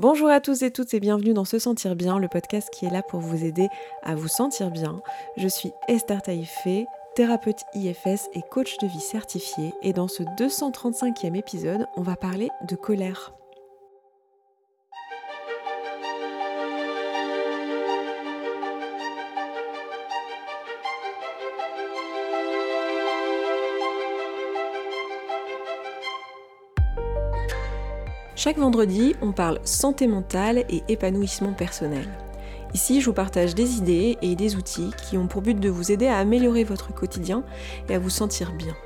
Bonjour à tous et toutes et bienvenue dans Se Sentir Bien, le podcast qui est là pour vous aider à vous sentir bien. Je suis Esther Taïfé, thérapeute IFS et coach de vie certifié et dans ce 235e épisode, on va parler de colère. Chaque vendredi, on parle santé mentale et épanouissement personnel. Ici, je vous partage des idées et des outils qui ont pour but de vous aider à améliorer votre quotidien et à vous sentir bien.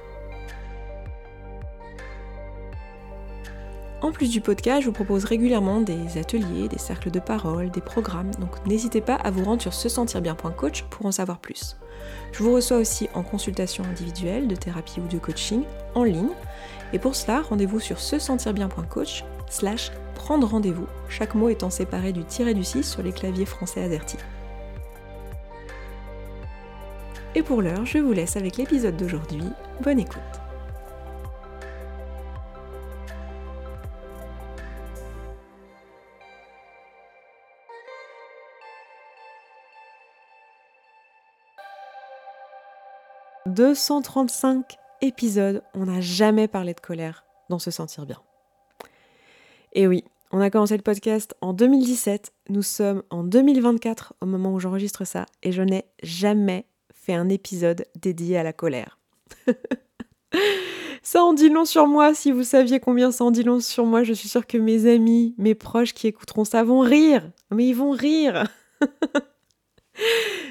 En plus du podcast, je vous propose régulièrement des ateliers, des cercles de parole, des programmes, donc n'hésitez pas à vous rendre sur se sentir bien.coach pour en savoir plus. Je vous reçois aussi en consultation individuelle, de thérapie ou de coaching en ligne. Et pour cela, rendez-vous sur se sentir bien.coach slash prendre rendez-vous, chaque mot étant séparé du tiré du 6 sur les claviers français AZERTY. Et pour l'heure, je vous laisse avec l'épisode d'aujourd'hui. Bonne écoute. « 235 épisodes, on n'a jamais parlé de colère dans Se Sentir Bien. Et oui, on a commencé le podcast en 2017, nous sommes en 2024 au moment où j'enregistre ça, et je n'ai jamais fait un épisode dédié à la colère. ça en dit long sur moi, si vous saviez combien ça en dit long sur moi, je suis sûre que mes amis, mes proches qui écouteront ça vont rire, mais ils vont rire.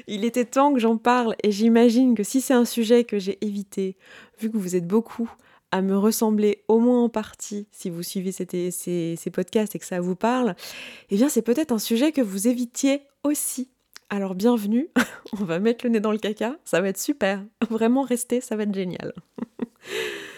Il était temps que j'en parle et j'imagine que si c'est un sujet que j'ai évité, vu que vous êtes beaucoup à me ressembler au moins en partie, si vous suivez ces, podcasts et que ça vous parle, eh bien c'est peut-être un sujet que vous évitiez aussi. Alors bienvenue, on va mettre le nez dans le caca, ça va être super. Vraiment restez, ça va être génial.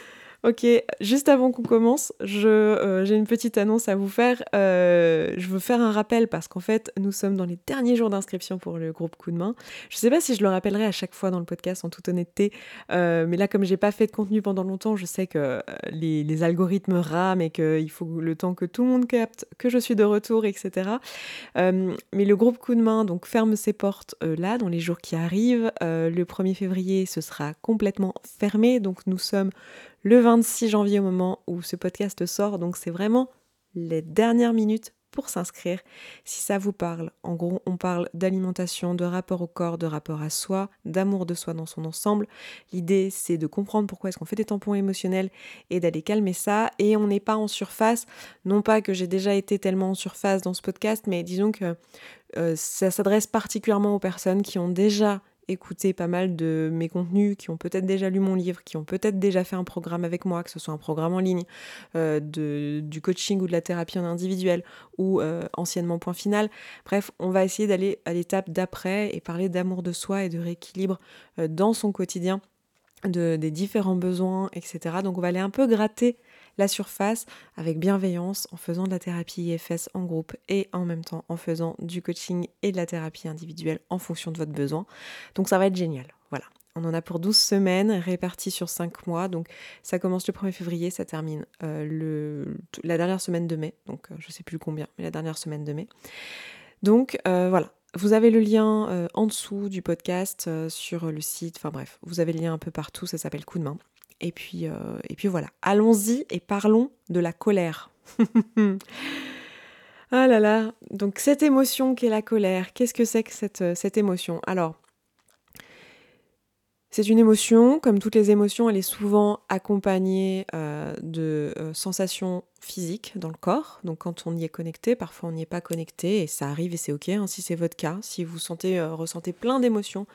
Ok, juste avant qu'on commence, euh, j'ai une petite annonce à vous faire. Euh, je veux faire un rappel parce qu'en fait, nous sommes dans les derniers jours d'inscription pour le groupe Coup de main. Je ne sais pas si je le rappellerai à chaque fois dans le podcast en toute honnêteté, euh, mais là, comme j'ai pas fait de contenu pendant longtemps, je sais que les, algorithmes rament et qu'il faut le temps que tout le monde capte que je suis de retour, etc. mais le groupe Coup de main donc ferme ses portes là dans les jours qui arrivent. le 1er février, ce sera complètement fermé, donc nous sommes le 26 janvier au moment où ce podcast sort. Donc c'est vraiment les dernières minutes pour s'inscrire si ça vous parle. En gros, on parle d'alimentation, de rapport au corps, de rapport à soi, d'amour de soi dans son ensemble. L'idée, c'est de comprendre pourquoi est-ce qu'on fait des tampons émotionnels et d'aller calmer ça. Et on n'est pas en surface. Non pas que j'ai déjà été tellement en surface dans ce podcast, mais disons que euh, ça s'adresse particulièrement aux personnes qui ont déjà écouté pas mal de mes contenus, qui ont peut-être déjà lu mon livre, qui ont peut-être déjà fait un programme avec moi, que ce soit un programme en ligne, euh, du coaching ou de la thérapie en individuel, ou euh, anciennement point final. Bref, on va essayer d'aller à l'étape d'après et parler d'amour de soi et de rééquilibre euh, dans son quotidien, de, des différents besoins, etc. Donc on va aller un peu gratter la surface avec bienveillance en faisant de la thérapie IFS en groupe et en même temps en faisant du coaching et de la thérapie individuelle en fonction de votre besoin. Donc ça va être génial. Voilà. On en a pour 12 semaines réparties sur 5 mois. Donc ça commence le 1er février, ça termine euh, la dernière semaine de mai. Donc euh, je ne sais plus combien, mais la dernière semaine de mai. Donc euh, voilà, vous avez le lien en dessous du podcast sur le site. Enfin bref, vous avez le lien un peu partout. Ça s'appelle Coup de main. Et puis, euh, et puis voilà, allons-y et parlons de la colère. ah là là, donc cette émotion qu'est la colère, qu'est-ce que c'est que cette, euh, émotion? Alors, c'est une émotion, comme toutes les émotions, elle est souvent accompagnée euh, de sensations physique dans le corps. Donc quand on y est connecté, parfois on n'y est pas connecté et ça arrive et c'est ok hein, si c'est votre cas. Si vous sentez, euh, ressentez plein d'émotions,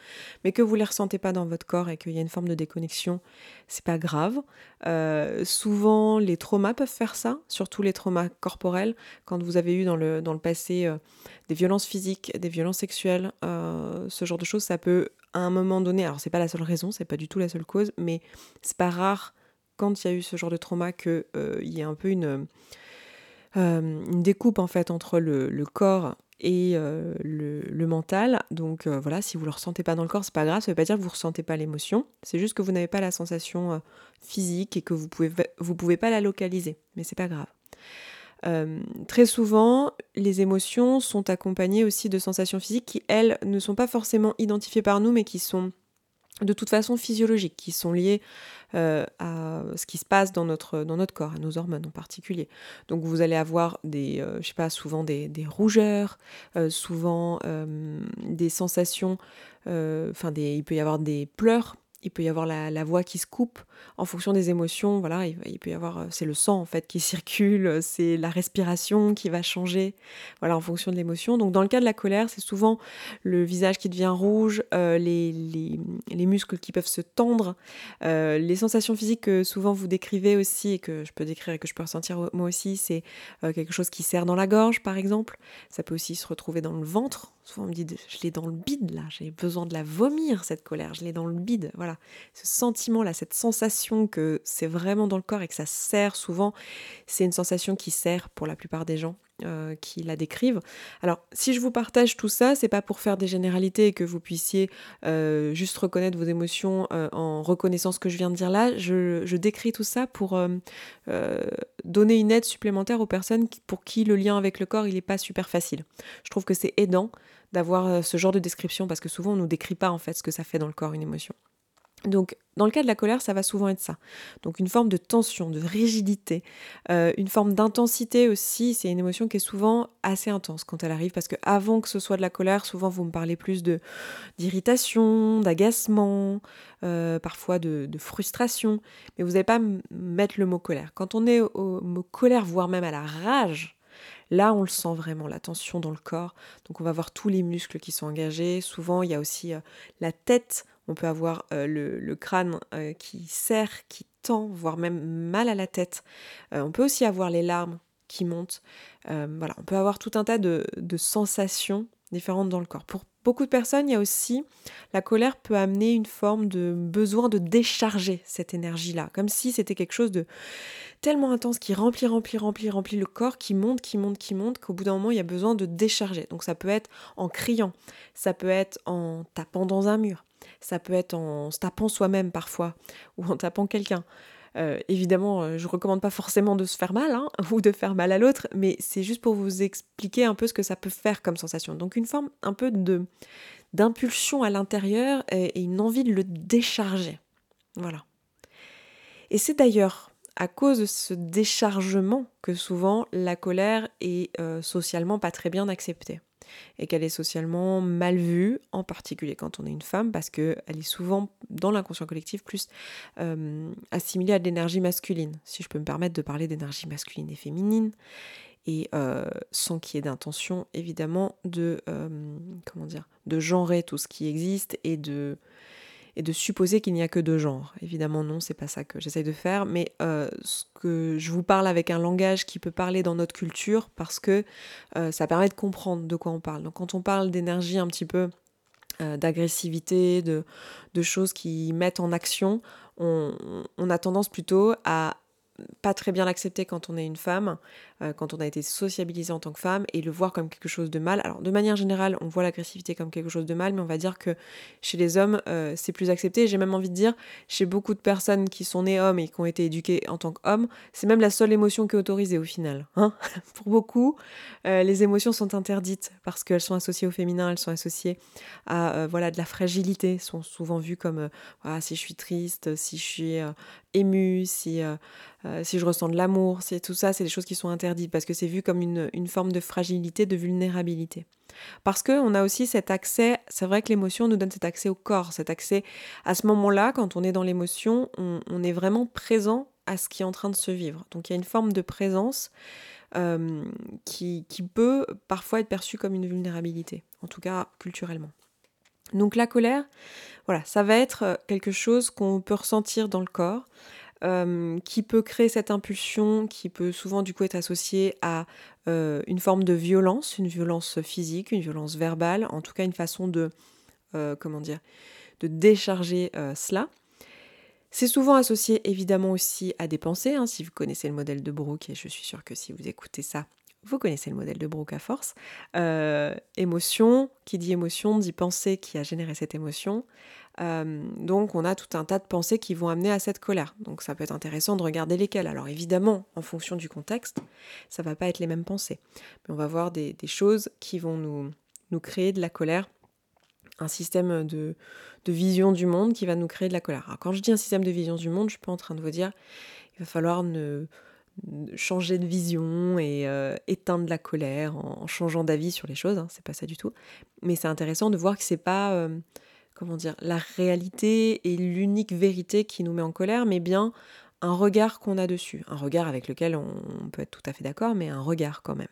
mais que vous les ressentez pas dans votre corps et qu'il y a une forme de déconnexion, c'est pas grave. Euh, souvent les traumas peuvent faire ça, surtout les traumas corporels. Quand vous avez eu dans le, dans le passé euh, des violences physiques, des violences sexuelles, ce genre de choses, ça peut à un moment donné, alors c'est pas la seule raison, c'est pas du tout la seule cause, mais c'est pas rare quand il y a eu ce genre de trauma qu'il euh, y ait un peu une, euh, une, découpe en fait entre le, corps et euh, le, mental. Donc voilà, si vous le ressentez pas dans le corps, c'est pas grave, ça veut pas dire que vous ressentez pas l'émotion, c'est juste que vous n'avez pas la sensation physique et que vous pouvez vous pouvez pas la localiser, mais c'est pas grave. très souvent, les émotions sont accompagnées aussi de sensations physiques qui, elles, ne sont pas forcément identifiées par nous, mais qui sont de toute façon physiologiques, qui sont liées euh, à ce qui se passe dans notre, corps, à nos hormones en particulier. Donc vous allez avoir des, euh, pas, souvent des, rougeurs, euh, souvent des sensations, enfin il peut y avoir des pleurs il peut y avoir la, voix qui se coupe en fonction des émotions. Voilà, il, peut y avoir, euh, c'est le sang en fait qui circule, euh, c'est la respiration qui va changer, voilà, en fonction de l'émotion. Donc dans le cas de la colère, c'est souvent le visage qui devient rouge, euh, les, les, muscles qui peuvent se tendre, les sensations physiques que souvent vous décrivez aussi et que je peux décrire et que je peux ressentir moi aussi, c'est quelque chose qui serre dans la gorge par exemple. Ça peut aussi se retrouver dans le ventre Souvent on me dit, je l'ai dans le bide là, j'ai besoin de la vomir cette colère, je l'ai dans le bide. Ce sentiment là, cette sensation que c'est vraiment dans le corps et que ça sert souvent, c'est une sensation qui sert pour la plupart des gens. Euh, qui la décrivent. Alors, si je vous partage tout ça, c'est pas pour faire des généralités et que vous puissiez euh, juste reconnaître vos émotions euh, en reconnaissant ce que je viens de dire là. Je, décris tout ça pour donner une aide supplémentaire aux personnes pour qui le lien avec le corps il n'est pas super facile. Je trouve que c'est aidant d'avoir ce genre de description parce que souvent on nous décrit pas en fait ce que ça fait dans le corps une émotion. Donc, dans le cas de la colère, ça va souvent être ça. Donc, une forme de tension, de rigidité, euh, une forme d'intensité aussi. C'est une émotion qui est souvent assez intense quand elle arrive, parce que avant que ce soit de la colère, souvent vous me parlez plus de d'irritation, d'agacement, euh, parfois de, frustration, mais vous n'allez pas mettre le mot colère. Quand on est au mot colère, voire même à la rage, Là, on le sent vraiment, la tension dans le corps. Donc, on va voir tous les muscles qui sont engagés. Souvent, il y a aussi euh, la tête on peut avoir euh, le, crâne euh, qui serre, qui tend, voire même mal à la tête. Euh, on peut aussi avoir les larmes qui montent. on peut avoir tout un tas de, sensations différentes dans le corps. Pour beaucoup de personnes, il y a aussi la colère peut amener une forme de besoin de décharger cette énergie-là, comme si c'était quelque chose de tellement intense qui remplit, remplit, remplit, remplit le corps, qui monte, qui monte, qui monte, qu'au bout d'un moment, il y a besoin de décharger. Donc ça peut être en criant, ça peut être en tapant dans un mur, ça peut être en se tapant soi-même parfois, ou en tapant quelqu'un. Euh, évidemment, euh, je ne recommande pas forcément de se faire mal hein, ou de faire mal à l'autre, mais c'est juste pour vous expliquer un peu ce que ça peut faire comme sensation. Donc une forme un peu de d'impulsion à l'intérieur et, une envie de le décharger. Voilà. Et c'est d'ailleurs à cause de ce déchargement que souvent la colère est euh, socialement pas très bien acceptée et qu'elle est socialement mal vue, en particulier quand on est une femme, parce qu'elle est souvent dans l'inconscient collectif plus euh, assimilée à de l'énergie masculine, si je peux me permettre de parler d'énergie masculine et féminine, et euh, sans qu'il y ait d'intention évidemment de euh, comment dire de genrer tout ce qui existe et de et de supposer qu'il n'y a que deux genres. Évidemment, non, c'est pas ça que j'essaye de faire, mais euh, ce que je vous parle avec un langage qui peut parler dans notre culture parce que euh, ça permet de comprendre de quoi on parle. Donc, quand on parle d'énergie un petit peu euh, d'agressivité, de, choses qui mettent en action, on, on, a tendance plutôt à pas très bien l'accepter quand on est une femme, euh, quand on a été sociabilisé en tant que femme, et le voir comme quelque chose de mal. Alors de manière générale, on voit l'agressivité comme quelque chose de mal, mais on va dire que chez les hommes, euh, c'est plus accepté. J'ai même envie de dire, chez beaucoup de personnes qui sont nées hommes et qui ont été éduquées en tant qu'hommes, c'est même la seule émotion qui est autorisée au final. Hein Pour beaucoup, euh, les émotions sont interdites parce qu'elles sont associées au féminin, elles sont associées à voilà de la fragilité, sont souvent vues comme si je suis triste, si je suis émue, si si je ressens de l'amour, c'est tout ça, c'est des choses qui sont interdites parce que c'est vu comme une, forme de fragilité, de vulnérabilité. Parce qu'on a aussi cet accès, c'est vrai que l'émotion nous donne cet accès au corps, cet accès à ce moment-là, quand on est dans l'émotion, on, est vraiment présent à ce qui est en train de se vivre. Donc il y a une forme de présence euh, qui, qui peut parfois être perçue comme une vulnérabilité, en tout cas culturellement. Donc la colère, voilà, ça va être quelque chose qu'on peut ressentir dans le corps, euh, qui peut créer cette impulsion, qui peut souvent du coup être associée à euh, une forme de violence, une violence physique, une violence verbale, en tout cas une façon de, euh, comment dire, de décharger cela. C'est souvent associé évidemment aussi à des pensées, hein, si vous connaissez le modèle de Brooke, et je suis sûre que si vous écoutez ça, vous connaissez le modèle de Brooke à force. Émotion, qui dit émotion, dit pensée qui a généré cette émotion. Euh, donc on a tout un tas de pensées qui vont amener à cette colère. Donc ça peut être intéressant de regarder lesquelles. Alors évidemment, en fonction du contexte, ça va pas être les mêmes pensées. Mais on va voir des, choses qui vont nous, nous créer de la colère un système de, vision du monde qui va nous créer de la colère. Alors quand je dis un système de vision du monde, je suis pas en train de vous dire il va falloir ne, changer de vision et euh, éteindre la colère en, changeant d'avis sur les choses, hein, c'est pas ça du tout. Mais c'est intéressant de voir que c'est pas euh, comment dire la réalité et l'unique vérité qui nous met en colère, mais bien un regard qu'on a dessus, un regard avec lequel on, peut être tout à fait d'accord, mais un regard quand même.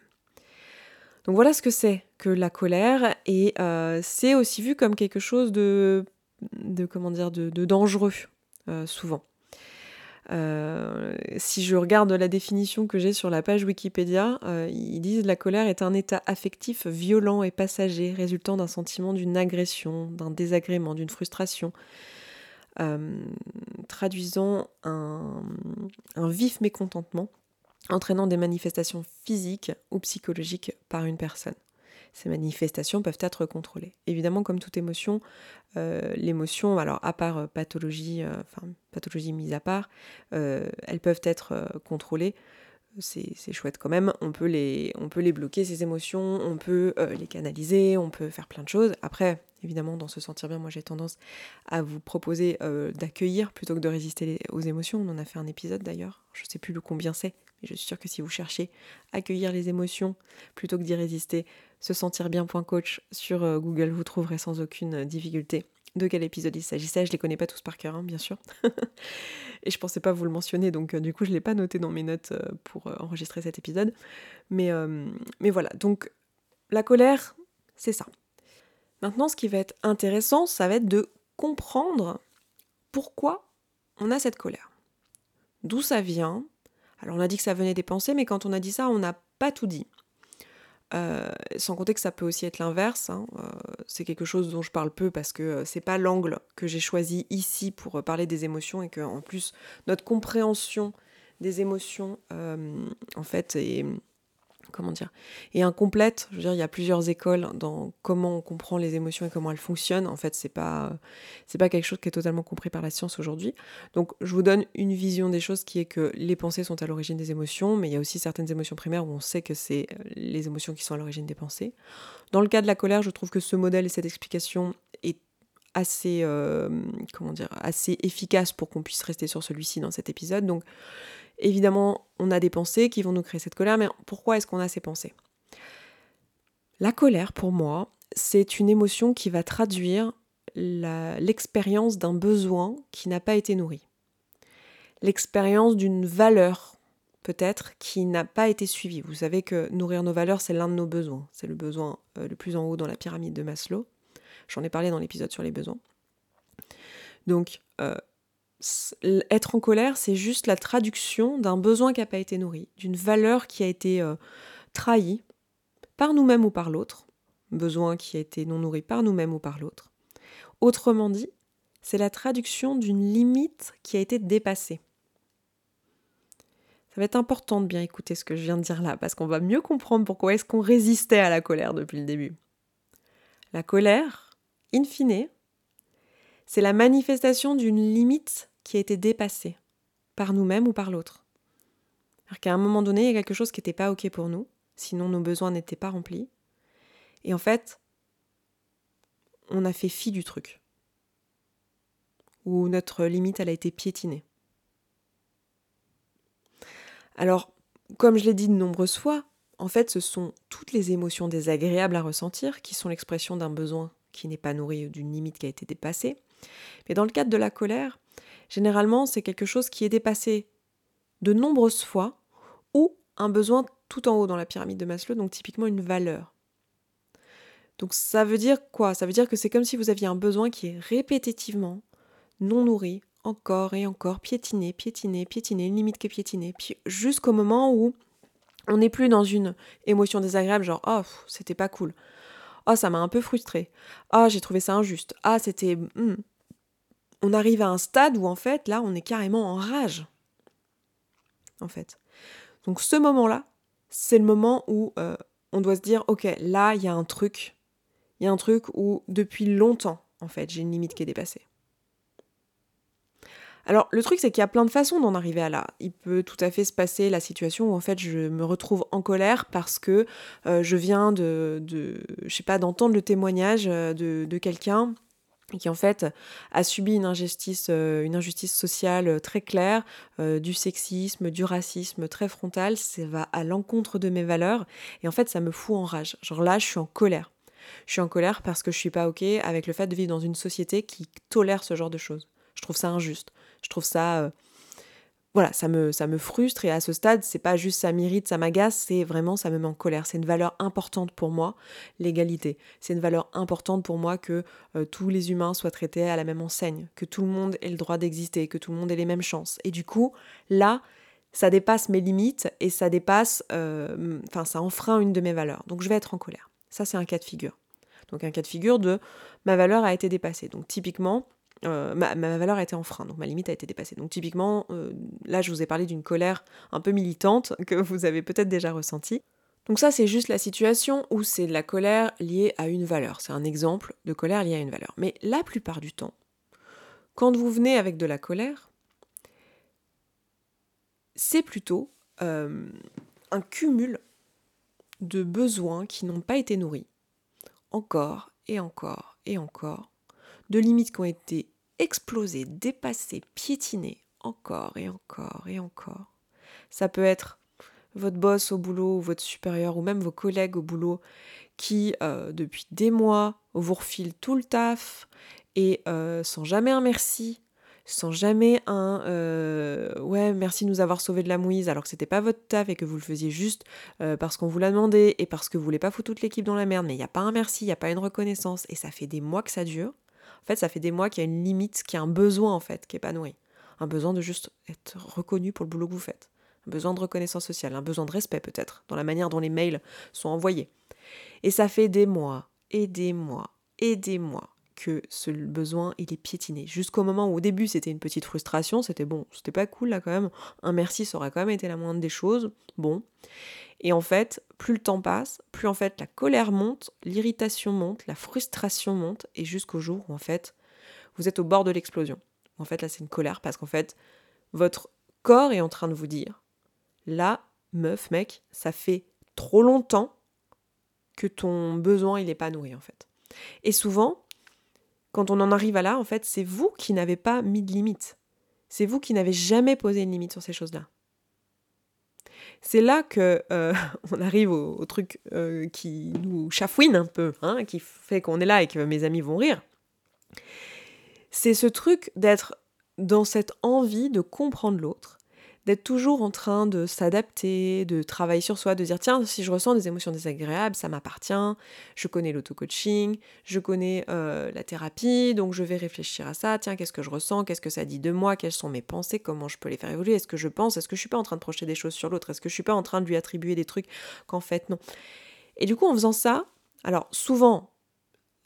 Donc voilà ce que c'est que la colère, et euh, c'est aussi vu comme quelque chose de, de comment dire, de, dangereux souvent. Euh, si je regarde la définition que j'ai sur la page Wikipédia, euh, ils disent la colère est un état affectif violent et passager résultant d'un sentiment d'une agression, d'un désagrément, d'une frustration, euh, traduisant un, un vif mécontentement, entraînant des manifestations physiques ou psychologiques par une personne ces manifestations peuvent être contrôlées. Évidemment, comme toute émotion, euh, l'émotion, alors à part euh, pathologie, euh, enfin pathologie mise à part, elles peuvent être contrôlées. C'est chouette quand même. On peut, les, on peut les bloquer, ces émotions, on peut les canaliser, on peut faire plein de choses. Après, évidemment, dans se sentir bien, moi j'ai tendance à vous proposer d'accueillir plutôt que de résister aux émotions. On en a fait un épisode d'ailleurs, je ne sais plus le combien c'est, mais je suis sûre que si vous cherchez accueillir les émotions plutôt que d'y résister, se sentir bien.coach sur euh, Google, vous trouverez sans aucune euh, difficulté de quel épisode il s'agissait. Je les connais pas tous par cœur, hein, bien sûr. et je pensais pas vous le mentionner, donc euh, du coup je l'ai pas noté dans mes notes pour enregistrer cet épisode. Mais voilà, donc la colère, c'est ça. Maintenant, ce qui va être intéressant, ça va être de comprendre pourquoi on a cette colère. D'où ça vient. Alors on a dit que ça venait des pensées, mais quand on a dit ça, on n'a pas tout dit. Euh, sans compter que ça peut aussi être l'inverse. Hein, euh, c'est quelque chose dont je parle peu parce que euh, c'est pas l'angle que j'ai choisi ici pour parler des émotions et que en plus notre compréhension des émotions en fait est, comment dire, et incomplète. Je veux dire, il y a plusieurs écoles dans comment on comprend les émotions et comment elles fonctionnent. En fait, c'est pas, c'est pas quelque chose qui est totalement compris par la science aujourd'hui. Donc, je vous donne une vision des choses qui est que les pensées sont à l'origine des émotions, mais il y a aussi certaines émotions primaires où on sait que c'est euh, les émotions qui sont à l'origine des pensées. Dans le cas de la colère, je trouve que ce modèle et cette explication assez, euh, assez efficace pour qu'on puisse rester sur celui-ci dans cet épisode. Donc, Évidemment, on a des pensées qui vont nous créer cette colère, mais pourquoi est-ce qu'on a ces pensées? La colère, pour moi, c'est une émotion qui va traduire l'expérience d'un besoin qui n'a pas été nourri. L'expérience d'une valeur, peut-être, qui n'a pas été suivie. Vous savez que nourrir nos valeurs, c'est l'un de nos besoins. C'est le besoin euh, le plus en haut dans la pyramide de Maslow. J'en ai parlé dans l'épisode sur les besoins. Donc, euh, être en colère, c'est juste la traduction d'un besoin qui n'a pas été nourri, d'une valeur qui a été euh, trahie par nous-mêmes ou par l'autre, besoin qui a été non nourri par nous-mêmes ou par l'autre. Autrement dit, c'est la traduction d'une limite qui a été dépassée. Ça va être important de bien écouter ce que je viens de dire là, parce qu'on va mieux comprendre pourquoi est-ce qu'on résistait à la colère depuis le début. La colère, in fine, c'est la manifestation d'une limite qui a été dépassée, par nous-mêmes ou par l'autre. Alors qu'à un moment donné, il y a quelque chose qui n'était pas OK pour nous, sinon nos besoins n'étaient pas remplis. Et en fait, on a fait fi du truc. Ou notre limite, a été piétinée. Alors, comme je l'ai dit de nombreuses fois, en fait, ce sont toutes les émotions désagréables à ressentir qui sont l'expression d'un besoin qui n'est pas nourri ou d'une limite qui a été dépassée. Mais dans le cadre de la colère, généralement, c'est quelque chose qui est dépassé de nombreuses fois ou un besoin tout en haut dans la pyramide de Maslow, donc typiquement une valeur. Donc ça veut dire quoi? Ça veut dire que c'est comme si vous aviez un besoin qui est répétitivement non nourri, encore et encore, piétiné, piétiné, piétiné, une limite qui est piétinée, puis jusqu'au moment où on n'est plus dans une émotion désagréable, genre oh c'était pas cool, oh ça m'a un peu frustré, oh j'ai trouvé ça injuste, ah c'était hmm, on arrive à un stade où en fait, là, on est carrément en rage. En fait. Donc ce moment-là, c'est le moment où euh, on doit se dire, ok, là, il y a un truc, il y a un truc où depuis longtemps, en fait, j'ai une limite qui est dépassée. Alors, le truc, c'est qu'il y a plein de façons d'en arriver à là. Il peut tout à fait se passer la situation où, en fait, je me retrouve en colère parce que euh, je viens de, je sais pas, d'entendre le témoignage euh, de, de quelqu'un qui en fait a subi une injustice, euh, une injustice sociale très claire, du sexisme, du racisme très frontal, ça va à l'encontre de mes valeurs, et en fait ça me fout en rage. Genre là, je suis en colère. Je suis en colère parce que je suis pas ok avec le fait de vivre dans une société qui tolère ce genre de choses. Je trouve ça injuste. Je trouve ça. Euh, voilà, ça me, frustre et à ce stade, c'est pas juste ça m'irrite, ça m'agace, c'est vraiment ça me met en colère. C'est une valeur importante pour moi, l'égalité. C'est une valeur importante pour moi que euh, tous les humains soient traités à la même enseigne, que tout le monde ait le droit d'exister, que tout le monde ait les mêmes chances. Et du coup, là, ça dépasse mes limites et ça dépasse, euh, enfin, ça enfreint une de mes valeurs. Donc je vais être en colère. Ça, c'est un cas de figure. Donc un cas de figure de ma valeur a été dépassée. Donc typiquement, euh, ma, valeur a été enfreint, donc ma limite a été dépassée. Donc typiquement, euh, là je vous ai parlé d'une colère un peu militante que vous avez peut-être déjà ressentie. Donc ça c'est juste la situation où c'est de la colère liée à une valeur. C'est un exemple de colère liée à une valeur. Mais la plupart du temps, quand vous venez avec de la colère, c'est plutôt euh, un cumul de besoins qui n'ont pas été nourris, encore et encore et encore, de limites qui ont été explosées, dépassées, piétinées, encore et encore et encore. Ça peut être votre boss au boulot, ou votre supérieur, ou même vos collègues au boulot, qui, euh, depuis des mois, vous refilent tout le taf, et euh, sans jamais un merci, sans jamais un euh, ouais merci de nous avoir sauvé de la mouise alors que c'était pas votre taf et que vous le faisiez juste parce qu'on vous l'a demandé et parce que vous voulez pas foutre toute l'équipe dans la merde mais il n'y a pas un merci, il n'y a pas une reconnaissance et ça fait des mois que ça dure. En fait, ça fait des mois qu'il y a une limite, qu'il y a un besoin en fait qui est pas. Un besoin de juste être reconnu pour le boulot que vous faites. Un besoin de reconnaissance sociale, un besoin de respect peut-être dans la manière dont les mails sont envoyés. Et ça fait des mois et des mois et des mois que ce besoin il est piétiné. Jusqu'au moment où au début c'était une petite frustration, c'était bon, c'était pas cool là quand même, un merci ça aurait quand même été la moindre des choses, bon. Et en fait, plus le temps passe, plus en fait la colère monte, l'irritation monte, la frustration monte, et jusqu'au jour où en fait vous êtes au bord de l'explosion. En fait là c'est une colère parce qu'en fait votre corps est en train de vous dire, là meuf, mec, ça fait trop longtemps que ton besoin il est pas nourri en fait. Et souvent, quand on en arrive à là, en fait, c'est vous qui n'avez pas mis de limite. C'est vous qui n'avez jamais posé une limite sur ces choses-là. C'est là que euh, on arrive au, truc euh, qui nous chafouine un peu, hein, qui fait qu'on est là et que mes amis vont rire. C'est ce truc d'être dans cette envie de comprendre l'autre d'être toujours en train de s'adapter, de travailler sur soi, de dire tiens, si je ressens des émotions désagréables, ça m'appartient, je connais l'auto-coaching, je connais euh, la thérapie, donc je vais réfléchir à ça, tiens, qu'est-ce que je ressens, qu'est-ce que ça dit de moi, quelles sont mes pensées, comment je peux les faire évoluer, est-ce que je pense, est-ce que je suis pas en train de projeter des choses sur l'autre, est-ce que je suis pas en train de lui attribuer des trucs qu'en fait non. Et du coup, en faisant ça, alors souvent,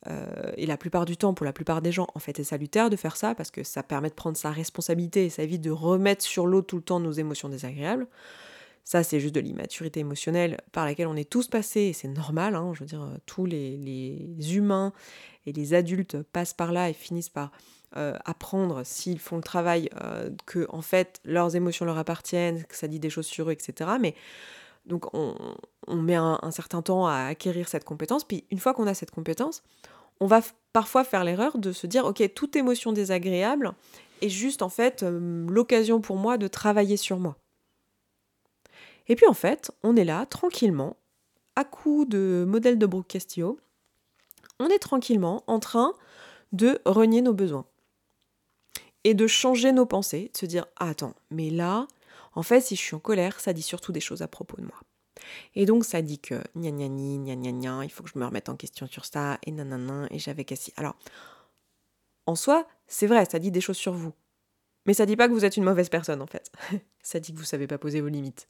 euh, et la plupart du temps, pour la plupart des gens, en fait, c'est salutaire de faire ça parce que ça permet de prendre sa responsabilité et ça évite de remettre sur l'autre tout le temps nos émotions désagréables. Ça, c'est juste de l'immaturité émotionnelle par laquelle on est tous passés et c'est normal. Hein, je veux dire, tous les, humains et les adultes passent par là et finissent par euh, apprendre s'ils font le travail euh, que en fait leurs émotions leur appartiennent, que ça dit des choses sur eux, etc. Mais donc on, met un, certain temps à acquérir cette compétence, puis une fois qu'on a cette compétence, on va parfois faire l'erreur de se dire, ok, toute émotion désagréable est juste en fait euh, l'occasion pour moi de travailler sur moi. Et puis en fait, on est là tranquillement, à coup de modèle de Brooke Castillo, on est tranquillement en train de renier nos besoins et de changer nos pensées, de se dire ah, attends, mais là, en fait, si je suis en colère, ça dit surtout des choses à propos de moi. Et donc ça dit que gna gna gna gna gna, il faut que je me remette en question sur ça, et nanana, et j'avais si. Alors, en soi, c'est vrai, ça dit des choses sur vous. Mais ça dit pas que vous êtes une mauvaise personne en fait. ça dit que vous savez pas poser vos limites.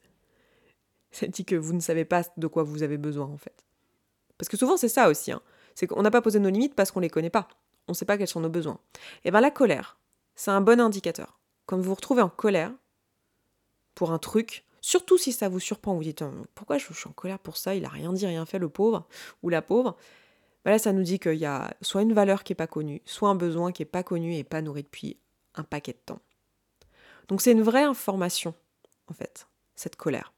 Ça dit que vous ne savez pas de quoi vous avez besoin en fait. Parce que souvent c'est ça aussi, hein. c'est qu'on n'a pas posé nos limites parce qu'on les connaît pas. On ne sait pas quels sont nos besoins. Et bien la colère, c'est un bon indicateur. Quand vous vous retrouvez en colère, pour un truc, Surtout si ça vous surprend, vous dites pourquoi je suis en colère pour ça, il a rien dit, rien fait, le pauvre ou la pauvre. Bah là, ça nous dit qu'il y a soit une valeur qui n'est pas connue, soit un besoin qui n'est pas connu et pas nourri depuis un paquet de temps. Donc c'est une vraie information, en fait, cette colère.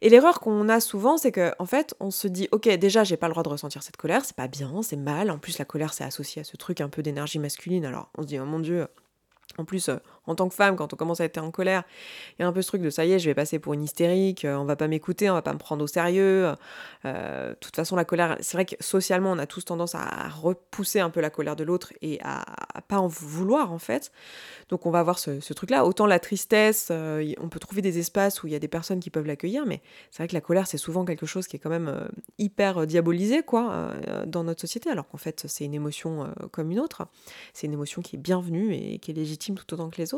Et l'erreur qu'on a souvent, c'est qu'en en fait, on se dit, ok, déjà, j'ai pas le droit de ressentir cette colère, c'est pas bien, c'est mal. En plus, la colère, c'est associé à ce truc un peu d'énergie masculine. Alors, on se dit, oh mon dieu, en plus, euh, en tant que femme, quand on commence à être en colère, il y a un peu ce truc de ça y est, je vais passer pour une hystérique, euh, on va pas m'écouter, on va pas me prendre au sérieux. Euh, de toute façon, la colère, c'est vrai que socialement, on a tous tendance à repousser un peu la colère de l'autre et à, pas en vouloir en fait. Donc on va avoir ce, truc-là. Autant la tristesse, on peut trouver des espaces où il y a des personnes qui peuvent l'accueillir, mais c'est vrai que la colère, c'est souvent quelque chose qui est quand même hyper diabolisé quoi dans notre société, alors qu'en fait, c'est une émotion comme une autre. C'est une émotion qui est bienvenue et qui est légitime tout autant que les autres.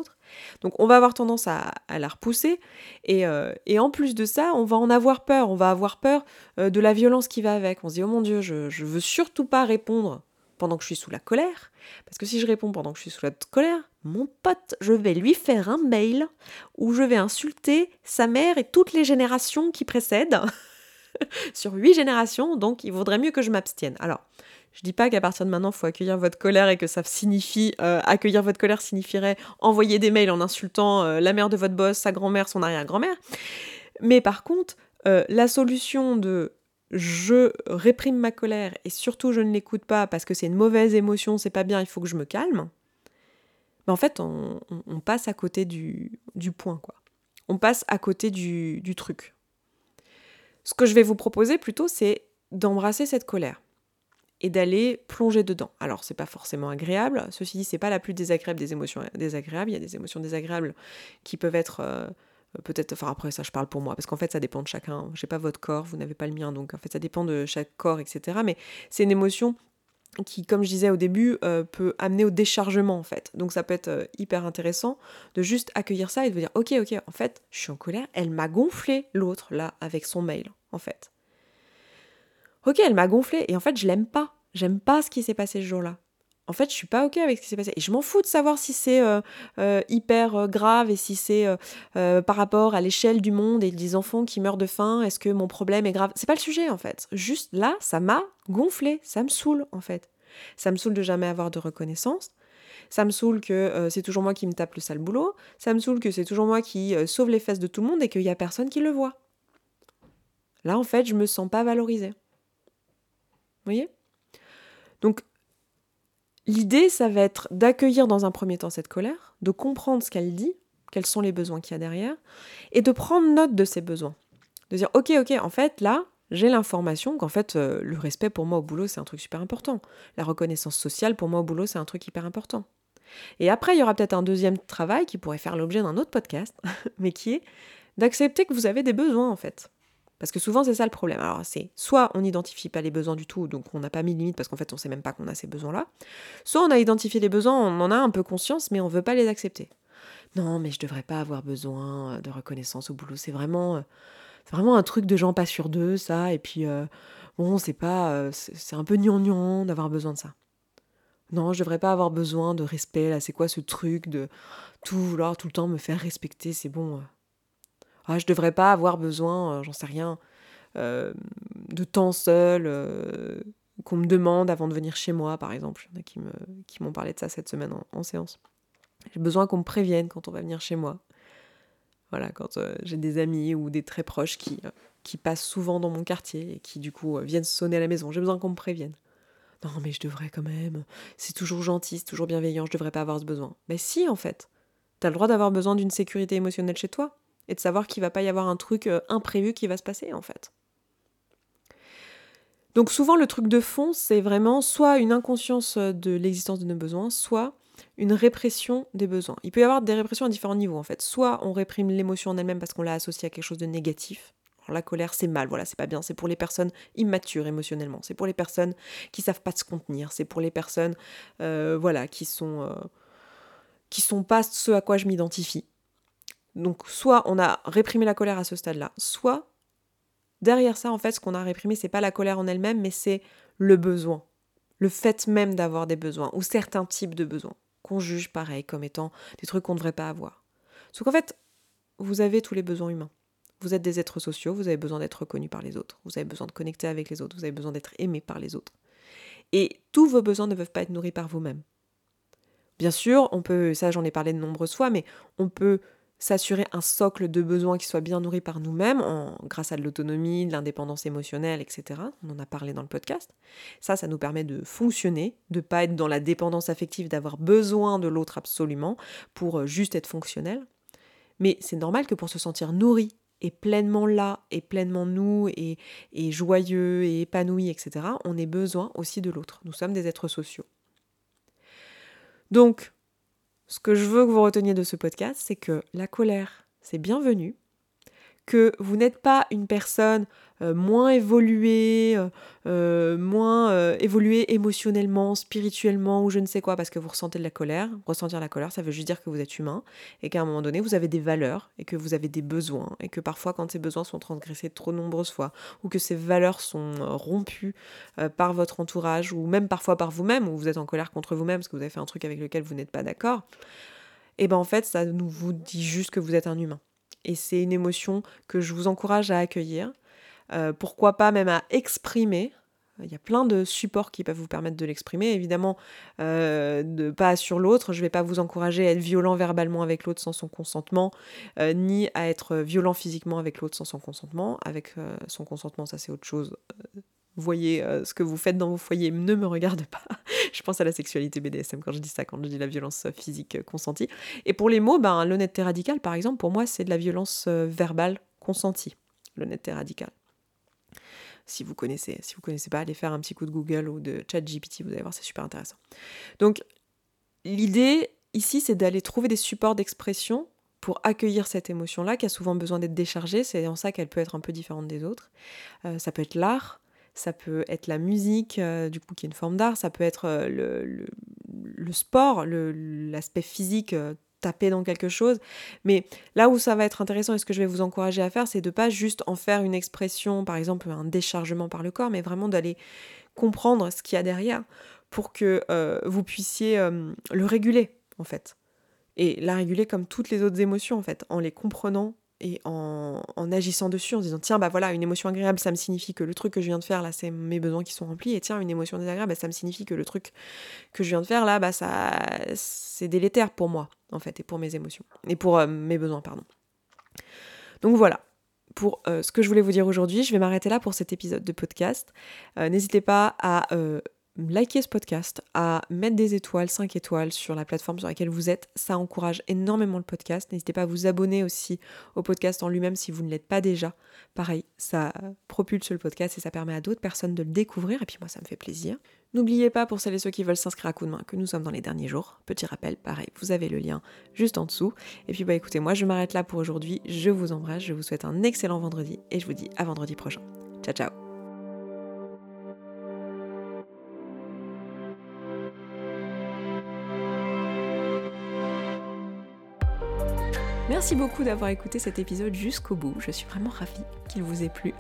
Donc on va avoir tendance à, la repousser. Euh, et, en plus de ça, on va en avoir peur. On va avoir peur euh, de la violence qui va avec. On se dit, oh mon Dieu, je, je veux surtout pas répondre pendant que je suis sous la colère. Parce que si je réponds pendant que je suis sous la colère, mon pote, je vais lui faire un mail où je vais insulter sa mère et toutes les générations qui précèdent. sur huit générations, donc il vaudrait mieux que je m'abstienne. Alors, je dis pas qu'à partir de maintenant, il faut accueillir votre colère et que ça signifie euh, accueillir votre colère signifierait envoyer des mails en insultant euh, la mère de votre boss, sa grand-mère, son arrière-grand-mère. Mais par contre, euh, la solution de je réprime ma colère et surtout je ne l'écoute pas parce que c'est une mauvaise émotion, c'est pas bien, il faut que je me calme. Mais en fait, on, passe à côté du, point, quoi. On passe à côté du, du truc. Ce que je vais vous proposer plutôt, c'est d'embrasser cette colère et d'aller plonger dedans. Alors, c'est pas forcément agréable. Ceci dit, c'est pas la plus désagréable des émotions désagréables. Il y a des émotions désagréables qui peuvent être euh, peut-être. Enfin, après, ça, je parle pour moi, parce qu'en fait, ça dépend de chacun. J'ai pas votre corps, vous n'avez pas le mien, donc en fait, ça dépend de chaque corps, etc. Mais c'est une émotion qui, comme je disais au début, euh, peut amener au déchargement en fait. Donc ça peut être euh, hyper intéressant de juste accueillir ça et de dire ok ok en fait je suis en colère, elle m'a gonflé l'autre là avec son mail en fait. Ok, elle m'a gonflé et en fait, je l'aime pas. J'aime pas ce qui s'est passé ce jour-là. En fait, je suis pas ok avec ce qui s'est passé. Et je m'en fous de savoir si c'est euh, euh, hyper euh, grave et si c'est par rapport à l'échelle du monde et des enfants qui meurent de faim. Est-ce que mon problème est grave? C'est pas le sujet en fait. Juste là, ça m'a gonflé. Ça me saoule en fait. Ça me saoule de jamais avoir de reconnaissance. Ça me saoule que c'est toujours moi qui me tape le sale boulot. Ça me saoule que c'est toujours moi qui sauve les fesses de tout le monde et qu'il y a personne qui le voit. Là, en fait, je me sens pas valorisée Donc, l'idée, ça va être d'accueillir dans un premier temps cette colère, de comprendre ce qu'elle dit, quels sont les besoins qu'il y a derrière, et de prendre note de ces besoins. De dire, ok, ok, en fait, là, j'ai l'information qu'en fait, euh, le respect pour moi au boulot, c'est un truc super important. La reconnaissance sociale, pour moi au boulot, c'est un truc hyper important. Et après, il y aura peut-être un deuxième travail qui pourrait faire l'objet d'un autre podcast, mais qui est d'accepter que vous avez des besoins, en fait. Parce que souvent, c'est ça le problème. Alors, c'est soit on n'identifie pas les besoins du tout, donc on n'a pas mis de limite parce qu'en fait, on ne sait même pas qu'on a ces besoins-là. Soit on a identifié les besoins, on en a un peu conscience, mais on ne veut pas les accepter. Non, mais je ne devrais pas avoir besoin euh, de reconnaissance au boulot. C'est vraiment, euh, vraiment un truc de gens pas sur deux, ça. Et puis, euh, bon, c'est pas. c'est un peu gnangnan d'avoir besoin de ça. Non, je devrais pas avoir besoin de respect, là. C'est quoi ce truc de tout vouloir tout le temps me faire respecter? C'est bon ah, je devrais pas avoir besoin, euh, j'en sais rien, euh, de temps seul, euh, qu'on me demande avant de venir chez moi, par exemple. Il y en a qui, m'ont parlé de ça cette semaine en, séance. J'ai besoin qu'on me prévienne quand on va venir chez moi. Voilà, quand j'ai des amis ou des très proches qui, qui passent souvent dans mon quartier et qui du coup viennent sonner à la maison. J'ai besoin qu'on me prévienne. Non, mais je devrais quand même. C'est toujours gentil, c'est toujours bienveillant, je devrais pas avoir ce besoin. Mais si, en fait. T'as le droit d'avoir besoin d'une sécurité émotionnelle chez toi et de savoir qu'il va pas y avoir un truc euh, imprévu qui va se passer en fait. Donc souvent le truc de fond, c'est vraiment soit une inconscience euh, de l'existence de nos besoins, soit une répression des besoins. Il peut y avoir des répressions à différents niveaux en fait. Soit on réprime l'émotion en elle-même parce qu'on l'a associée à quelque chose de négatif. La colère, c'est mal, voilà, c'est pas bien. C'est pour les personnes immatures émotionnellement. C'est pour les personnes qui savent pas se contenir. C'est pour les personnes, euh, voilà, qui sont, qui sont pas ce à quoi je m'identifie. Donc soit on a réprimé la colère à ce stade-là, soit derrière ça, en fait, ce qu'on a réprimé, c'est pas la colère en elle-même, mais c'est le besoin. Le fait même d'avoir des besoins, ou certains types de besoins, qu'on juge pareil comme étant des trucs qu'on ne devrait pas avoir. Sauf qu'en fait, vous avez tous les besoins humains. Vous êtes des êtres sociaux, vous avez besoin d'être reconnus par les autres, vous avez besoin de connecter avec les autres, vous avez besoin d'être aimé par les autres. Et tous vos besoins ne peuvent pas être nourris par vous-même. Bien sûr, on peut, ça j'en ai parlé de nombreuses fois, mais on peut s'assurer un socle de besoins qui soit bien nourri par nous-mêmes, grâce à de l'autonomie, de l'indépendance émotionnelle, etc. On en a parlé dans le podcast. Ça, ça nous permet de fonctionner, de pas être dans la dépendance affective, d'avoir besoin de l'autre absolument pour euh, juste être fonctionnel. Mais c'est normal que pour se sentir nourri et pleinement là, et pleinement nous, et, et joyeux, et épanoui, etc., on ait besoin aussi de l'autre. Nous sommes des êtres sociaux. Donc, ce que je veux que vous reteniez de ce podcast, c'est que la colère, c'est bienvenu, que vous n'êtes pas une personne euh, moins évoluée, euh, euh, moins évoluée émotionnellement, spirituellement ou je ne sais quoi, parce que vous ressentez de la colère. Ressentir la colère, ça veut juste dire que vous êtes humain et qu'à un moment donné, vous avez des valeurs et que vous avez des besoins et que parfois, quand ces besoins sont transgressés trop nombreuses fois ou que ces valeurs sont rompues par votre entourage ou même parfois par vous-même, ou vous êtes en colère contre vous-même parce que vous avez fait un truc avec lequel vous n'êtes pas d'accord, et eh ben en fait, ça nous vous dit juste que vous êtes un humain et c'est une émotion que je vous encourage à accueillir. Euh, pourquoi pas même à exprimer. Il y a plein de supports qui peuvent vous permettre de l'exprimer. Évidemment, euh, pas sur l'autre. Je ne vais pas vous encourager à être violent verbalement avec l'autre sans son consentement, euh, ni à être violent physiquement avec l'autre sans son consentement. Avec son consentement, ça c'est autre chose voyez euh, ce que vous faites dans vos foyers ne me regarde pas. je pense à la sexualité BDSM quand je dis ça, quand je dis la violence euh, physique euh, consentie. Et pour les mots, ben, l'honnêteté radicale, par exemple, pour moi, c'est de la violence verbale consentie. L'honnêteté radicale. Si vous connaissez, si vous connaissez pas, allez faire un petit coup de Google ou de ChatGPT, vous allez voir, c'est super intéressant. Donc, l'idée ici, c'est d'aller trouver des supports d'expression pour accueillir cette émotion-là qui a souvent besoin d'être déchargée. C'est en ça qu'elle peut être un peu différente des autres. ça peut être l'art, ça peut être la musique, euh, du coup, qui est une forme d'art, ça peut être euh, le, sport, l'aspect physique, euh, taper dans quelque chose. Mais là où ça va être intéressant et ce que je vais vous encourager à faire, c'est de pas juste en faire une expression, par exemple un déchargement par le corps, mais vraiment d'aller comprendre ce qu'il y a derrière pour que vous puissiez le réguler, en fait. Et la réguler comme toutes les autres émotions, en fait, en les comprenant et en, agissant dessus, en disant tiens, bah voilà, une émotion agréable, ça me signifie que le truc que je viens de faire là, c'est mes besoins qui sont remplis, et tiens, une émotion désagréable, bah, ça me signifie que le truc que je viens de faire là, bah ça, c'est délétère pour moi, en fait, et pour mes émotions, et pour euh, mes besoins, pardon. Donc voilà, pour euh, ce que je voulais vous dire aujourd'hui. Je vais m'arrêter là pour cet épisode de podcast. Euh, n'hésitez pas à liker ce podcast, à mettre des étoiles, 5 étoiles sur la plateforme sur laquelle vous êtes. Ça encourage énormément le podcast. N'hésitez pas à vous abonner aussi au podcast en lui-même si vous ne l'êtes pas déjà. Pareil, ça propulse le podcast et ça permet à d'autres personnes de le découvrir. Et puis moi, ça me fait plaisir. N'oubliez pas pour celles et ceux qui veulent s'inscrire à coup de main que nous sommes dans les derniers jours. Petit rappel, pareil, vous avez le lien juste en dessous. Et puis bah écoutez, moi je m'arrête là pour aujourd'hui. Je vous embrasse, je vous souhaite un excellent vendredi et je vous dis à vendredi prochain. Ciao ciao Merci beaucoup d'avoir écouté cet épisode jusqu'au bout, je suis vraiment ravie qu'il vous ait plu.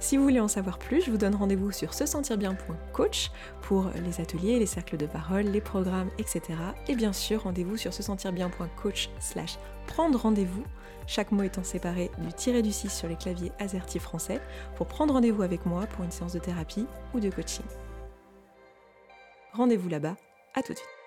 Si vous voulez en savoir plus, je vous donne rendez-vous sur se sentir bien.coach pour les ateliers, les cercles de parole, les programmes, etc. Et bien sûr, rendez-vous sur se sentir bien.coach slash prendre rendez-vous, chaque mot étant séparé du tiré du 6 sur les claviers AZERTY français, pour prendre rendez-vous avec moi pour une séance de thérapie ou de coaching. Rendez-vous là-bas, à tout de suite.